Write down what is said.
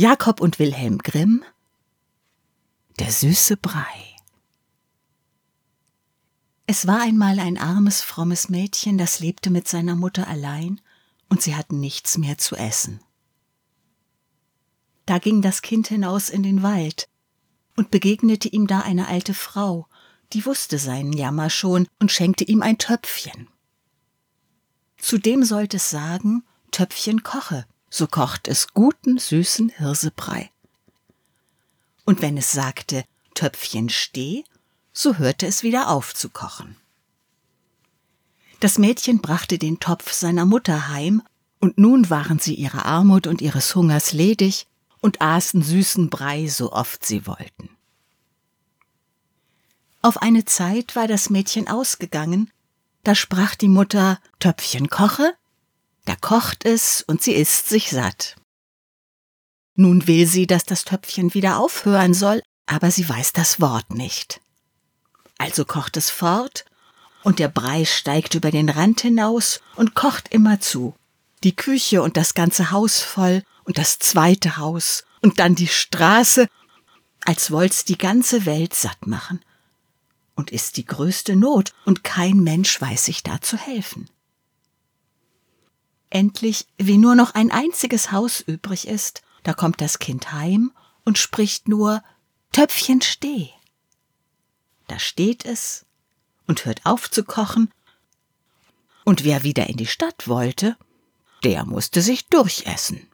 Jakob und Wilhelm Grimm Der süße Brei Es war einmal ein armes, frommes Mädchen, das lebte mit seiner Mutter allein, und sie hatten nichts mehr zu essen. Da ging das Kind hinaus in den Wald und begegnete ihm da eine alte Frau, die wusste seinen Jammer schon und schenkte ihm ein Töpfchen. Zudem sollte es sagen, Töpfchen koche, so kocht es guten, süßen Hirsebrei. Und wenn es sagte, Töpfchen steh, so hörte es wieder auf zu kochen. Das Mädchen brachte den Topf seiner Mutter heim, und nun waren sie ihrer Armut und ihres Hungers ledig und aßen süßen Brei, so oft sie wollten. Auf eine Zeit war das Mädchen ausgegangen, da sprach die Mutter Töpfchen koche, da kocht es und sie isst sich satt. Nun will sie, dass das Töpfchen wieder aufhören soll, aber sie weiß das Wort nicht. Also kocht es fort, und der Brei steigt über den Rand hinaus und kocht immer zu. Die Küche und das ganze Haus voll und das zweite Haus und dann die Straße, als wollt's die ganze Welt satt machen. Und ist die größte Not, und kein Mensch weiß sich da zu helfen. Endlich, wie nur noch ein einziges Haus übrig ist, da kommt das Kind heim und spricht nur Töpfchen steh. Da steht es und hört auf zu kochen, und wer wieder in die Stadt wollte, der musste sich durchessen.